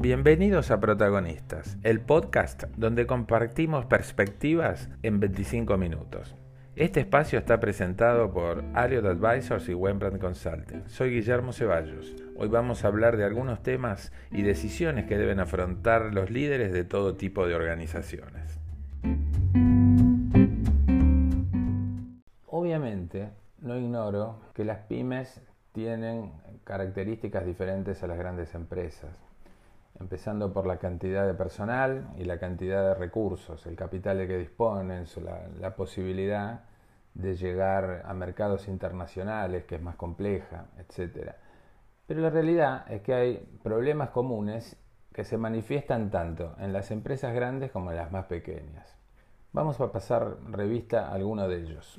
Bienvenidos a Protagonistas, el podcast donde compartimos perspectivas en 25 minutos. Este espacio está presentado por Aliot Advisors y Wembrandt Consulting. Soy Guillermo Ceballos. Hoy vamos a hablar de algunos temas y decisiones que deben afrontar los líderes de todo tipo de organizaciones. Obviamente, no ignoro que las pymes tienen características diferentes a las grandes empresas, empezando por la cantidad de personal y la cantidad de recursos, el capital de que disponen, la, posibilidad de llegar a mercados internacionales, que es más compleja, etc. Pero la realidad es que hay problemas comunes que se manifiestan tanto en las empresas grandes como en las más pequeñas. Vamos a pasar revista a alguno de ellos.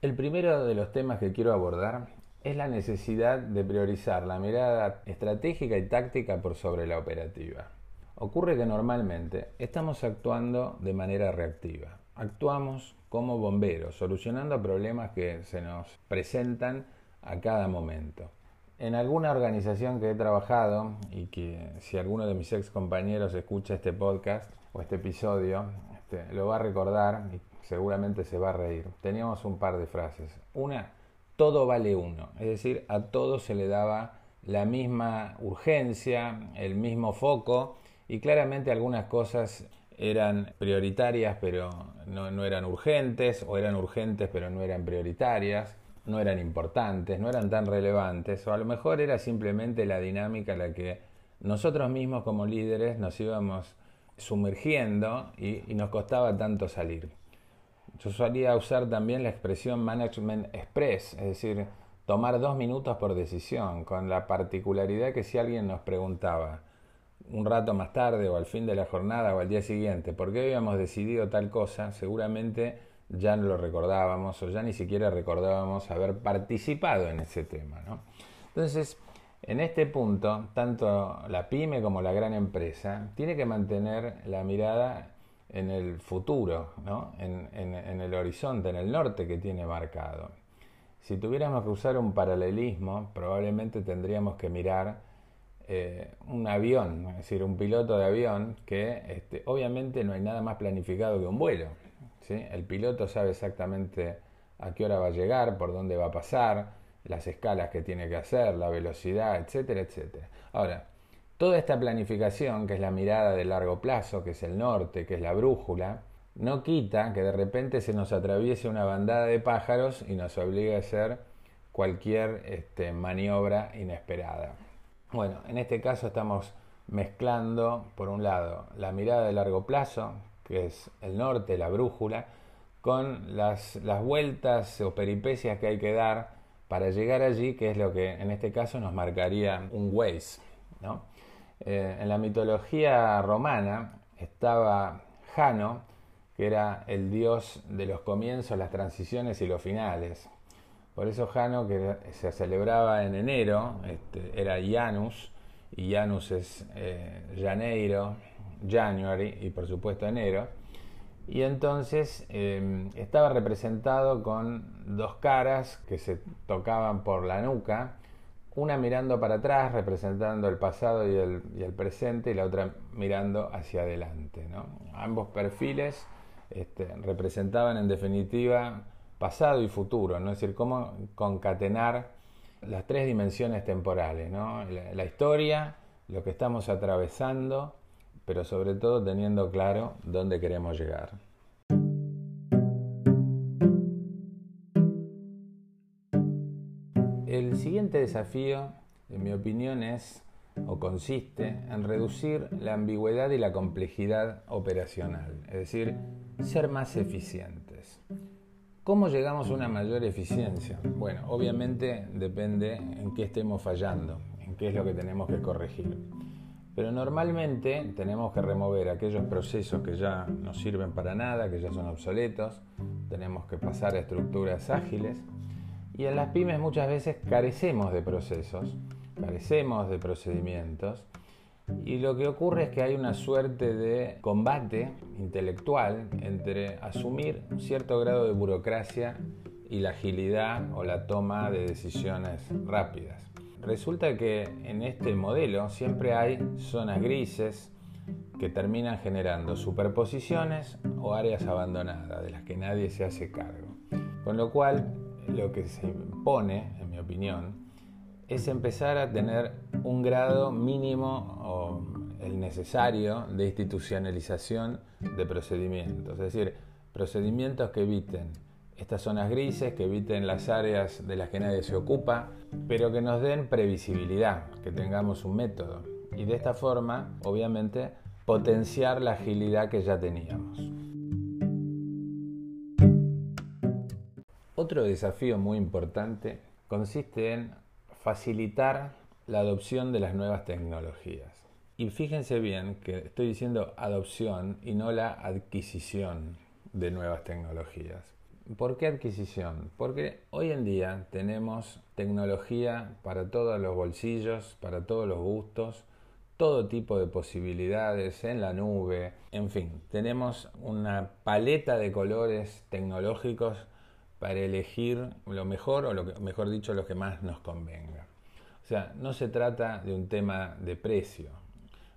El primero de los temas que quiero abordar es la necesidad de priorizar la mirada estratégica y táctica por sobre la operativa. Ocurre que normalmente estamos actuando de manera reactiva. Actuamos como bomberos, solucionando problemas que se nos presentan a cada momento. En alguna organización que he trabajado y que si alguno de mis ex compañeros escucha este podcast o este episodio, este, lo va a recordar y seguramente se va a reír. Teníamos un par de frases. Una todo vale uno, es decir, a todo se le daba la misma urgencia, el mismo foco y claramente algunas cosas eran prioritarias pero no, eran urgentes o eran urgentes pero no eran prioritarias, no eran importantes, no eran tan relevantes o a lo mejor era simplemente la dinámica la que nosotros mismos como líderes nos íbamos sumergiendo y nos costaba tanto salir. Yo solía usar también la expresión management express, es decir, tomar dos minutos por decisión, con la particularidad que si alguien nos preguntaba un rato más tarde o al fin de la jornada o al día siguiente por qué habíamos decidido tal cosa, seguramente ya no lo recordábamos o ya ni siquiera recordábamos haber participado en ese tema. Entonces, en este punto, tanto la pyme como la gran empresa tiene que mantener la mirada en el futuro, ¿no? en, en, el horizonte, en el norte que tiene marcado. Si tuviéramos que usar un paralelismo, probablemente tendríamos que mirar eh, un avión, es decir, un piloto de avión que este, obviamente no hay nada más planificado que un vuelo. ¿sí? El piloto sabe exactamente a qué hora va a llegar, por dónde va a pasar, las escalas que tiene que hacer, la velocidad, etcétera, etcétera. Ahora, Toda esta planificación, que es la mirada de largo plazo, que es el norte, que es la brújula, no quita que de repente se nos atraviese una bandada de pájaros y nos obligue a hacer cualquier este, maniobra inesperada. Bueno, en este caso estamos mezclando, por un lado, la mirada de largo plazo, que es el norte, la brújula, con las, las vueltas o peripecias que hay que dar para llegar allí, que es lo que en este caso nos marcaría un Waze. ¿no? Eh, en la mitología romana estaba Jano, que era el dios de los comienzos, las transiciones y los finales. Por eso Jano, que se celebraba en enero, este, era Janus, y Janus es eh, Janeiro, January y por supuesto enero. Y entonces em, estaba representado con dos caras que se tocaban por la nuca una mirando para atrás, representando el pasado y el, presente, y la otra mirando hacia adelante. Ambos perfiles este, representaban en definitiva pasado y futuro, ¿no? es decir, cómo concatenar las tres dimensiones temporales, la historia, lo que estamos atravesando, pero sobre todo teniendo claro dónde queremos llegar. El siguiente desafío, en mi opinión, es o consiste en reducir la ambigüedad y la complejidad operacional, es decir, ser más eficientes. ¿Cómo llegamos a una mayor eficiencia? Bueno, obviamente depende en qué estemos fallando, en qué es lo que tenemos que corregir. Pero normalmente tenemos que remover aquellos procesos que ya no sirven para nada, que ya son obsoletos, tenemos que pasar a estructuras ágiles y en las pymes muchas veces carecemos de procesos, carecemos de procedimientos. Y lo que ocurre es que hay una suerte de combate intelectual entre asumir un cierto grado de burocracia y la agilidad o la toma de decisiones rápidas. resulta que en este modelo siempre hay zonas grises que terminan generando superposiciones o áreas abandonadas de las que nadie se hace cargo. Con lo cual, lo que se impone, en mi opinión, es empezar a tener un grado mínimo o el necesario de institucionalización de procedimientos, es decir, procedimientos que eviten estas zonas grises, que eviten las áreas de las que nadie se ocupa, pero que nos den previsibilidad, que tengamos un método y de esta forma, obviamente, potenciar la agilidad que ya teníamos. Otro desafío muy importante consiste en facilitar la adopción de las nuevas tecnologías. Y fíjense bien que estoy diciendo adopción y no la adquisición de nuevas tecnologías. ¿Por qué adquisición? Porque hoy en día tenemos tecnología para todos los bolsillos, para todos los gustos, todo tipo de posibilidades en la nube, en fin, tenemos una paleta de colores tecnológicos para elegir lo mejor o lo que, mejor dicho lo que más nos convenga. O sea, no se trata de un tema de precio,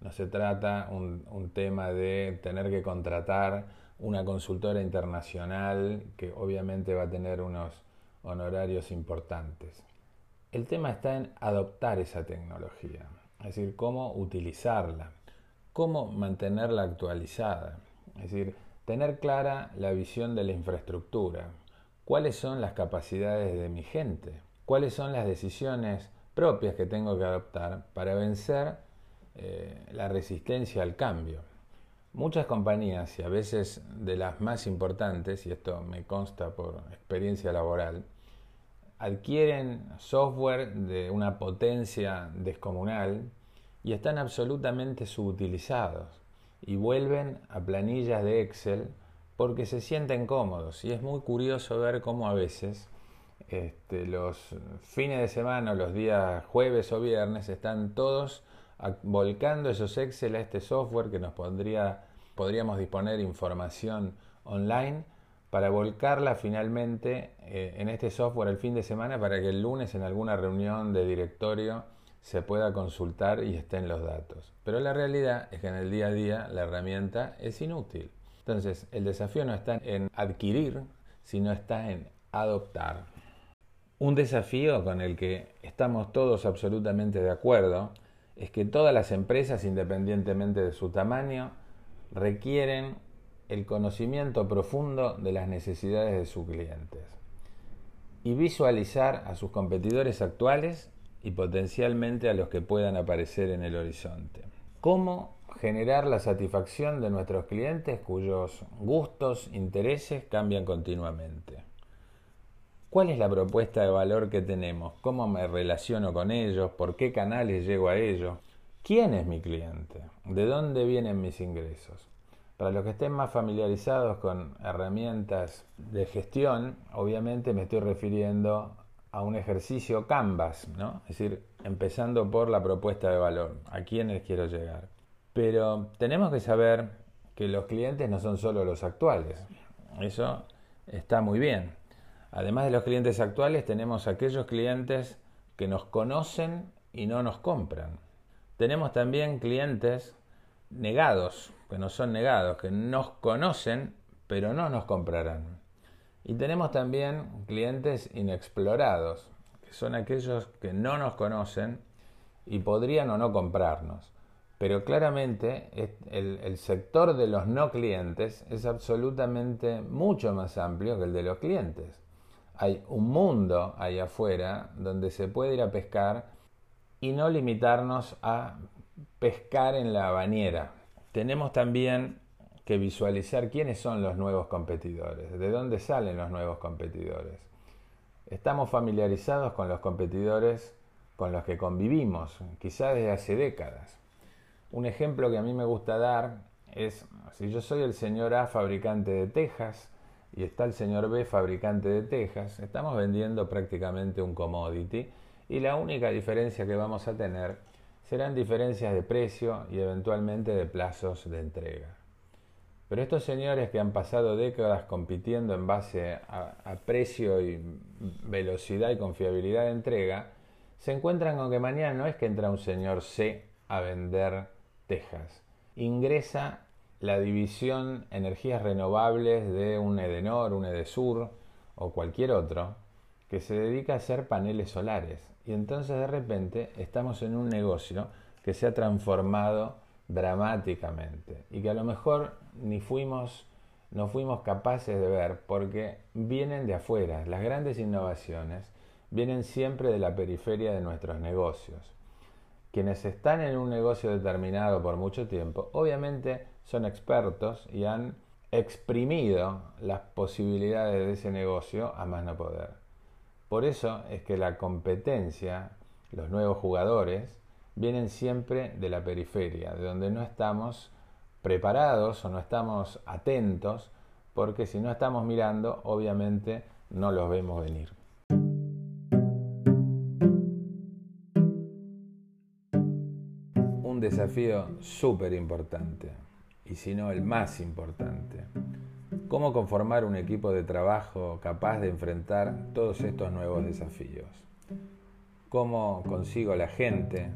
no se trata un, un tema de tener que contratar una consultora internacional que obviamente va a tener unos honorarios importantes. El tema está en adoptar esa tecnología, es decir, cómo utilizarla, cómo mantenerla actualizada, es decir, tener clara la visión de la infraestructura, cuáles son las capacidades de mi gente, cuáles son las decisiones propias que tengo que adoptar para vencer eh, la resistencia al cambio. Muchas compañías, y a veces de las más importantes, y esto me consta por experiencia laboral, adquieren software de una potencia descomunal y están absolutamente subutilizados y vuelven a planillas de Excel porque se sienten cómodos y es muy curioso ver cómo a veces este, los fines de semana, los días jueves o viernes, están todos volcando esos Excel a este software que nos pondría, podríamos disponer información online para volcarla finalmente eh, en este software el fin de semana para que el lunes en alguna reunión de directorio se pueda consultar y estén los datos. Pero la realidad es que en el día a día la herramienta es inútil. Entonces, el desafío no está en adquirir, sino está en adoptar. Un desafío con el que estamos todos absolutamente de acuerdo es que todas las empresas, independientemente de su tamaño, requieren el conocimiento profundo de las necesidades de sus clientes y visualizar a sus competidores actuales y potencialmente a los que puedan aparecer en el horizonte. ¿Cómo generar la satisfacción de nuestros clientes cuyos gustos, intereses cambian continuamente. ¿Cuál es la propuesta de valor que tenemos? ¿Cómo me relaciono con ellos? ¿Por qué canales llego a ellos? ¿Quién es mi cliente? ¿De dónde vienen mis ingresos? Para los que estén más familiarizados con herramientas de gestión, obviamente me estoy refiriendo a un ejercicio Canvas, ¿no? Es decir, empezando por la propuesta de valor, a quiénes quiero llegar. Pero tenemos que saber que los clientes no son solo los actuales. Eso está muy bien. Además de los clientes actuales, tenemos aquellos clientes que nos conocen y no nos compran. Tenemos también clientes negados, que no son negados, que nos conocen pero no nos comprarán. Y tenemos también clientes inexplorados, que son aquellos que no nos conocen y podrían o no comprarnos. Pero claramente el, sector de los no clientes es absolutamente mucho más amplio que el de los clientes. Hay un mundo ahí afuera donde se puede ir a pescar y no limitarnos a pescar en la bañera. Tenemos también que visualizar quiénes son los nuevos competidores, de dónde salen los nuevos competidores. Estamos familiarizados con los competidores con los que convivimos, quizás desde hace décadas. Un ejemplo que a mí me gusta dar es, si yo soy el señor A fabricante de tejas y está el señor B fabricante de tejas, estamos vendiendo prácticamente un commodity y la única diferencia que vamos a tener serán diferencias de precio y eventualmente de plazos de entrega. Pero estos señores que han pasado décadas compitiendo en base a, a precio y velocidad y confiabilidad de entrega, se encuentran con que mañana no es que entra un señor C a vender tejas, ingresa la división energías renovables de un Edenor, un Edesur o cualquier otro que se dedica a hacer paneles solares. Y entonces de repente estamos en un negocio que se ha transformado dramáticamente y que a lo mejor ni fuimos no fuimos capaces de ver porque vienen de afuera. Las grandes innovaciones vienen siempre de la periferia de nuestros negocios. Quienes están en un negocio determinado por mucho tiempo, obviamente son expertos y han exprimido las posibilidades de ese negocio a más no poder. Por eso es que la competencia, los nuevos jugadores, vienen siempre de la periferia, de donde no estamos preparados o no estamos atentos, porque si no estamos mirando, obviamente no los vemos venir. Desafío súper importante, y si no el más importante. ¿Cómo conformar un equipo de trabajo capaz de enfrentar todos estos nuevos desafíos? ¿Cómo consigo la gente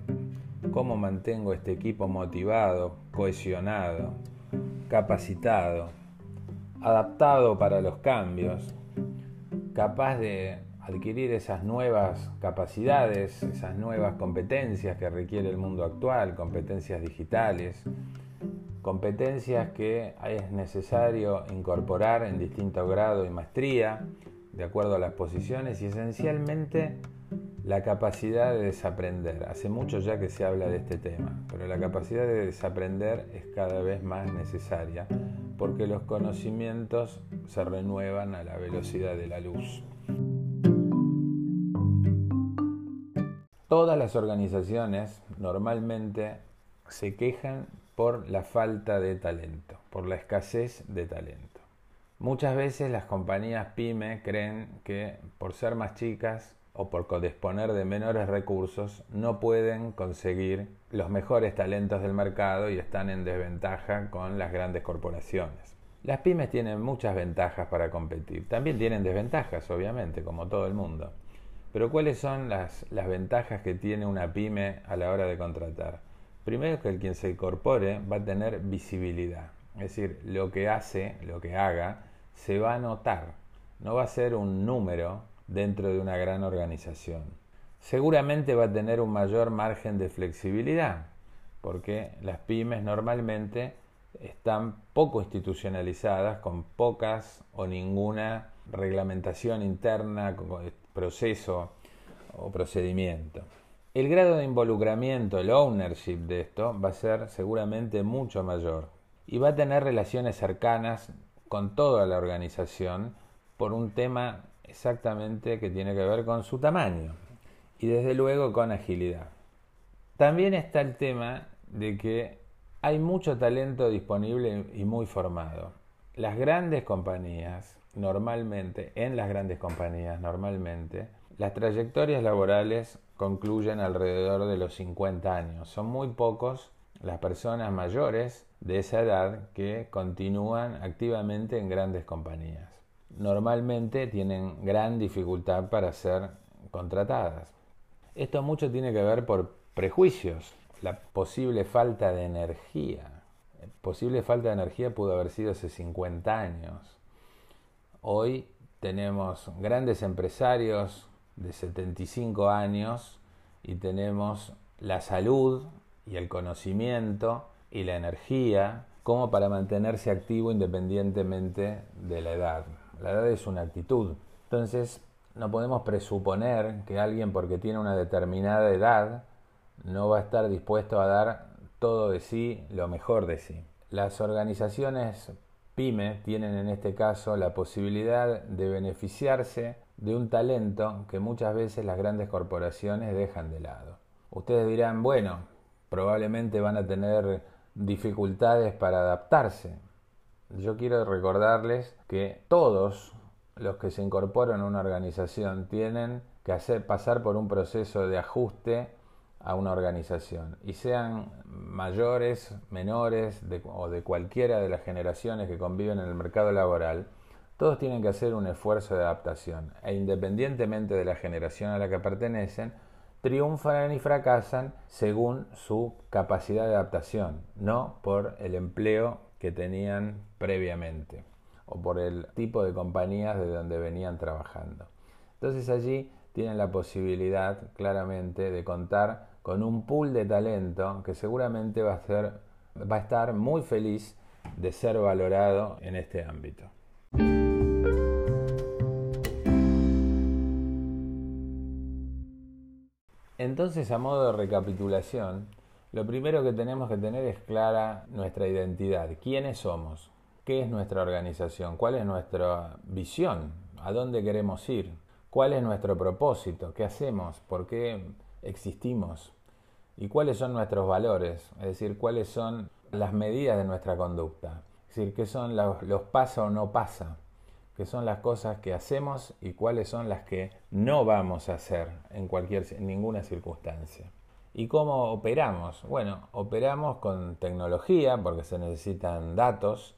cómo mantengo este equipo motivado, cohesionado, capacitado, adaptado para los cambios, capaz de adquirir esas nuevas capacidades, esas nuevas competencias que requiere el mundo actual, competencias digitales, competencias que es necesario incorporar en distinto grado y maestría, de acuerdo a las posiciones, y esencialmente la capacidad de desaprender. Hace mucho ya que se habla de este tema, pero la capacidad de desaprender es cada vez más necesaria porque los conocimientos se renuevan a la velocidad de la luz. Todas las organizaciones normalmente se quejan por la falta de talento, por la escasez de talento. Muchas veces las compañías pyme creen que por ser más chicas o por disponer de menores recursos no pueden conseguir los mejores talentos del mercado y están en desventaja con las grandes corporaciones. Las pymes tienen muchas ventajas para competir. También tienen desventajas, obviamente, como todo el mundo. Pero ¿cuáles son las, ventajas que tiene una pyme a la hora de contratar? Primero que el quien se incorpore va a tener visibilidad. Es decir, lo que hace, lo que haga, se va a notar. No va a ser un número dentro de una gran organización. Seguramente va a tener un mayor margen de flexibilidad, porque las pymes normalmente están poco institucionalizadas, con pocas o ninguna reglamentación interna, proceso o procedimiento. El grado de involucramiento, el ownership de esto va a ser seguramente mucho mayor y va a tener relaciones cercanas con toda la organización por un tema exactamente que tiene que ver con su tamaño y desde luego con agilidad. También está el tema de que hay mucho talento disponible y muy formado. Las grandes compañías, normalmente, en las grandes compañías, normalmente, las trayectorias laborales concluyen alrededor de los 50 años. Son muy pocos las personas mayores de esa edad que continúan activamente en grandes compañías normalmente tienen gran dificultad para ser contratadas. Esto mucho tiene que ver por prejuicios, la posible falta de energía. Posible falta de energía pudo haber sido hace 50 años. Hoy tenemos grandes empresarios de 75 años y tenemos la salud y el conocimiento y la energía como para mantenerse activo independientemente de la edad. La edad es una actitud. Entonces, no podemos presuponer que alguien porque tiene una determinada edad no va a estar dispuesto a dar todo de sí, lo mejor de sí. Las organizaciones pyme tienen en este caso la posibilidad de beneficiarse de un talento que muchas veces las grandes corporaciones dejan de lado. Ustedes dirán, bueno, probablemente van a tener dificultades para adaptarse, yo quiero recordarles que todos los que se incorporan a una organización tienen que hacer pasar por un proceso de ajuste a una organización y sean mayores, menores o de cualquiera de las generaciones que conviven en el mercado laboral, todos tienen que hacer un esfuerzo de adaptación e independientemente de la generación a la que pertenecen, triunfan y fracasan según su capacidad de adaptación, no por el empleo que tenían previamente o por el tipo de compañías de donde venían trabajando. Entonces allí tienen la posibilidad claramente de contar con un pool de talento que seguramente va a, ser, va a estar muy feliz de ser valorado en este ámbito. Entonces, a modo de recapitulación, lo primero que tenemos que tener es clara nuestra identidad. ¿Quiénes somos? ¿Qué es nuestra organización? ¿Cuál es nuestra visión? ¿A dónde queremos ir? ¿Cuál es nuestro propósito? ¿Qué hacemos? ¿Por qué existimos? ¿Y cuáles son nuestros valores? Es decir, cuáles son las medidas de nuestra conducta. Es decir, qué son los, los pasa o no pasa qué son las cosas que hacemos y cuáles son las que no vamos a hacer en cualquier en ninguna circunstancia. ¿Y cómo operamos? Bueno, operamos con tecnología porque se necesitan datos,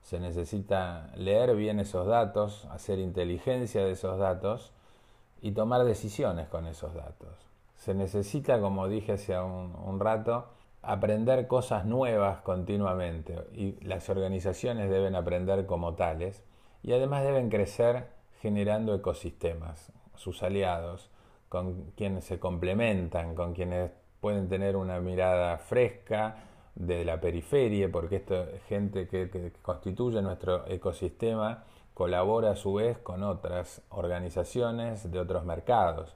se necesita leer bien esos datos, hacer inteligencia de esos datos y tomar decisiones con esos datos. Se necesita, como dije hace un, rato, aprender cosas nuevas continuamente. Y las organizaciones deben aprender como tales. Y además deben crecer generando ecosistemas, sus aliados, con quienes se complementan, con quienes pueden tener una mirada fresca de la periferia, porque esto gente que, que constituye nuestro ecosistema colabora a su vez con otras organizaciones de otros mercados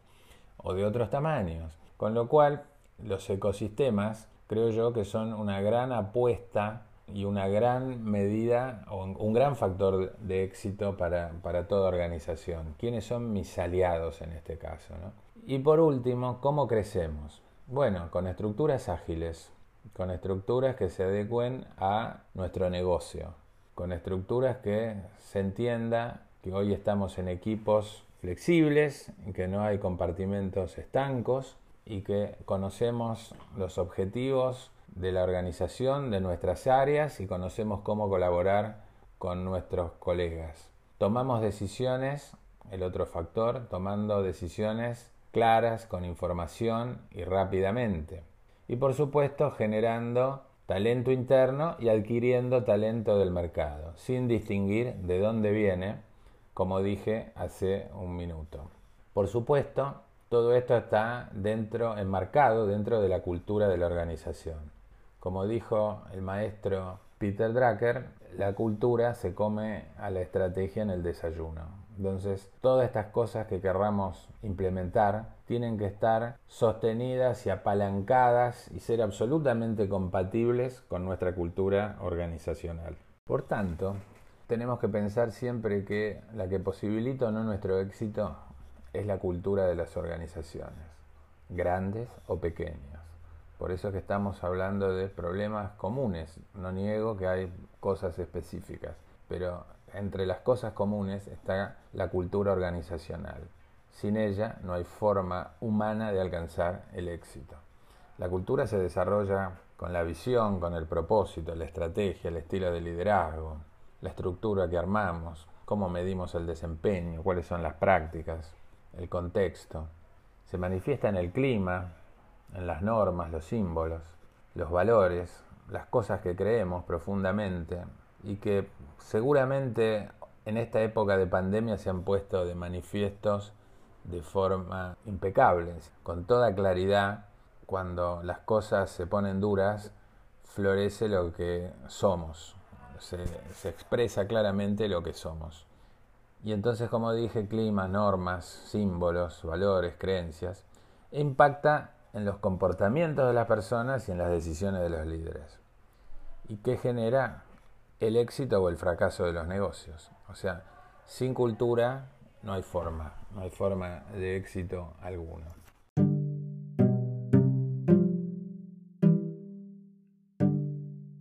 o de otros tamaños. Con lo cual, los ecosistemas creo yo que son una gran apuesta y una gran medida o un gran factor de éxito para, toda organización. ¿Quiénes son mis aliados en este caso? Y por último, ¿cómo crecemos? Bueno, con estructuras ágiles, con estructuras que se adecuen a nuestro negocio, con estructuras que se entienda que hoy estamos en equipos flexibles, que no hay compartimentos estancos y que conocemos los objetivos de la organización, de nuestras áreas y conocemos cómo colaborar con nuestros colegas. Tomamos decisiones, el otro factor, tomando decisiones claras, con información y rápidamente. Y por supuesto generando talento interno y adquiriendo talento del mercado, sin distinguir de dónde viene, como dije hace un minuto. Por supuesto, todo esto está dentro, enmarcado dentro de la cultura de la organización. Como dijo el maestro Peter Drucker, la cultura se come a la estrategia en el desayuno. Entonces, todas estas cosas que querramos implementar tienen que estar sostenidas y apalancadas y ser absolutamente compatibles con nuestra cultura organizacional. Por tanto, tenemos que pensar siempre que la que posibilita o no nuestro éxito es la cultura de las organizaciones, grandes o pequeñas. Por eso es que estamos hablando de problemas comunes. No niego que hay cosas específicas, pero entre las cosas comunes está la cultura organizacional. Sin ella no hay forma humana de alcanzar el éxito. La cultura se desarrolla con la visión, con el propósito, la estrategia, el estilo de liderazgo, la estructura que armamos, cómo medimos el desempeño, cuáles son las prácticas, el contexto. Se manifiesta en el clima, en las normas, los símbolos, los valores, las cosas que creemos profundamente y que seguramente en esta época de pandemia se han puesto de manifiestos de forma impecable, con toda claridad, cuando las cosas se ponen duras, florece lo que somos, se, expresa claramente lo que somos. Y entonces, como dije, clima, normas, símbolos, valores, creencias, impacta en los comportamientos de las personas y en las decisiones de los líderes. ¿Y qué genera el éxito o el fracaso de los negocios? O sea, sin cultura no hay forma, no hay forma de éxito alguno.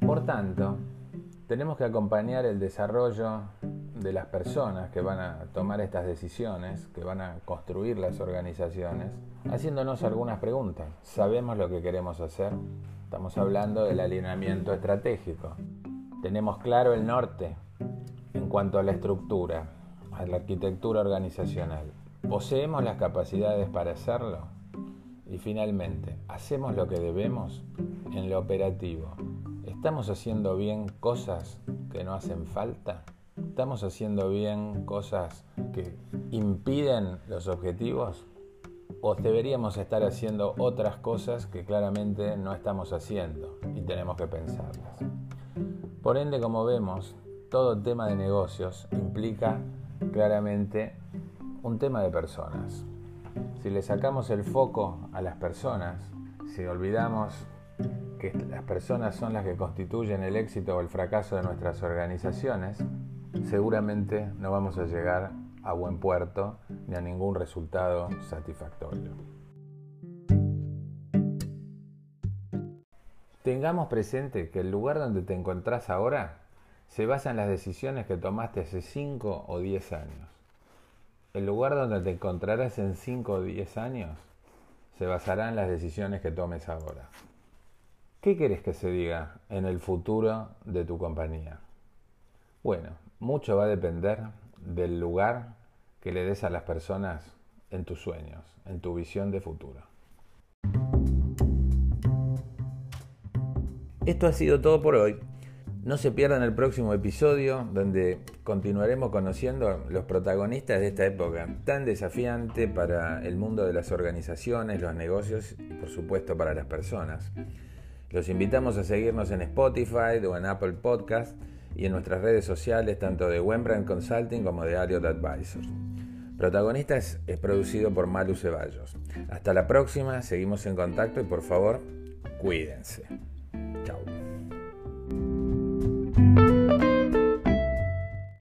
Por tanto, tenemos que acompañar el desarrollo de las personas que van a tomar estas decisiones, que van a construir las organizaciones, haciéndonos algunas preguntas. ¿Sabemos lo que queremos hacer? Estamos hablando del alineamiento estratégico. Tenemos claro el norte en cuanto a la estructura, a la arquitectura organizacional. ¿Poseemos las capacidades para hacerlo? Y finalmente, ¿hacemos lo que debemos en lo operativo? ¿Estamos haciendo bien cosas que no hacen falta? ¿Estamos haciendo bien cosas que impiden los objetivos? ¿O deberíamos estar haciendo otras cosas que claramente no estamos haciendo y tenemos que pensarlas? Por ende, como vemos, todo tema de negocios implica claramente un tema de personas. Si le sacamos el foco a las personas, si olvidamos que las personas son las que constituyen el éxito o el fracaso de nuestras organizaciones, seguramente no vamos a llegar a buen puerto ni a ningún resultado satisfactorio. Tengamos presente que el lugar donde te encontrás ahora se basa en las decisiones que tomaste hace 5 o 10 años. El lugar donde te encontrarás en 5 o 10 años se basará en las decisiones que tomes ahora. ¿Qué quieres que se diga en el futuro de tu compañía? Bueno, mucho va a depender del lugar que le des a las personas en tus sueños, en tu visión de futuro. Esto ha sido todo por hoy. No se pierdan el próximo episodio donde continuaremos conociendo los protagonistas de esta época tan desafiante para el mundo de las organizaciones, los negocios y por supuesto para las personas. Los invitamos a seguirnos en Spotify o en Apple Podcast y en nuestras redes sociales tanto de Wembrandt Consulting como de Ariot Advisors. Protagonistas es producido por Malu Ceballos. Hasta la próxima, seguimos en contacto y por favor, cuídense.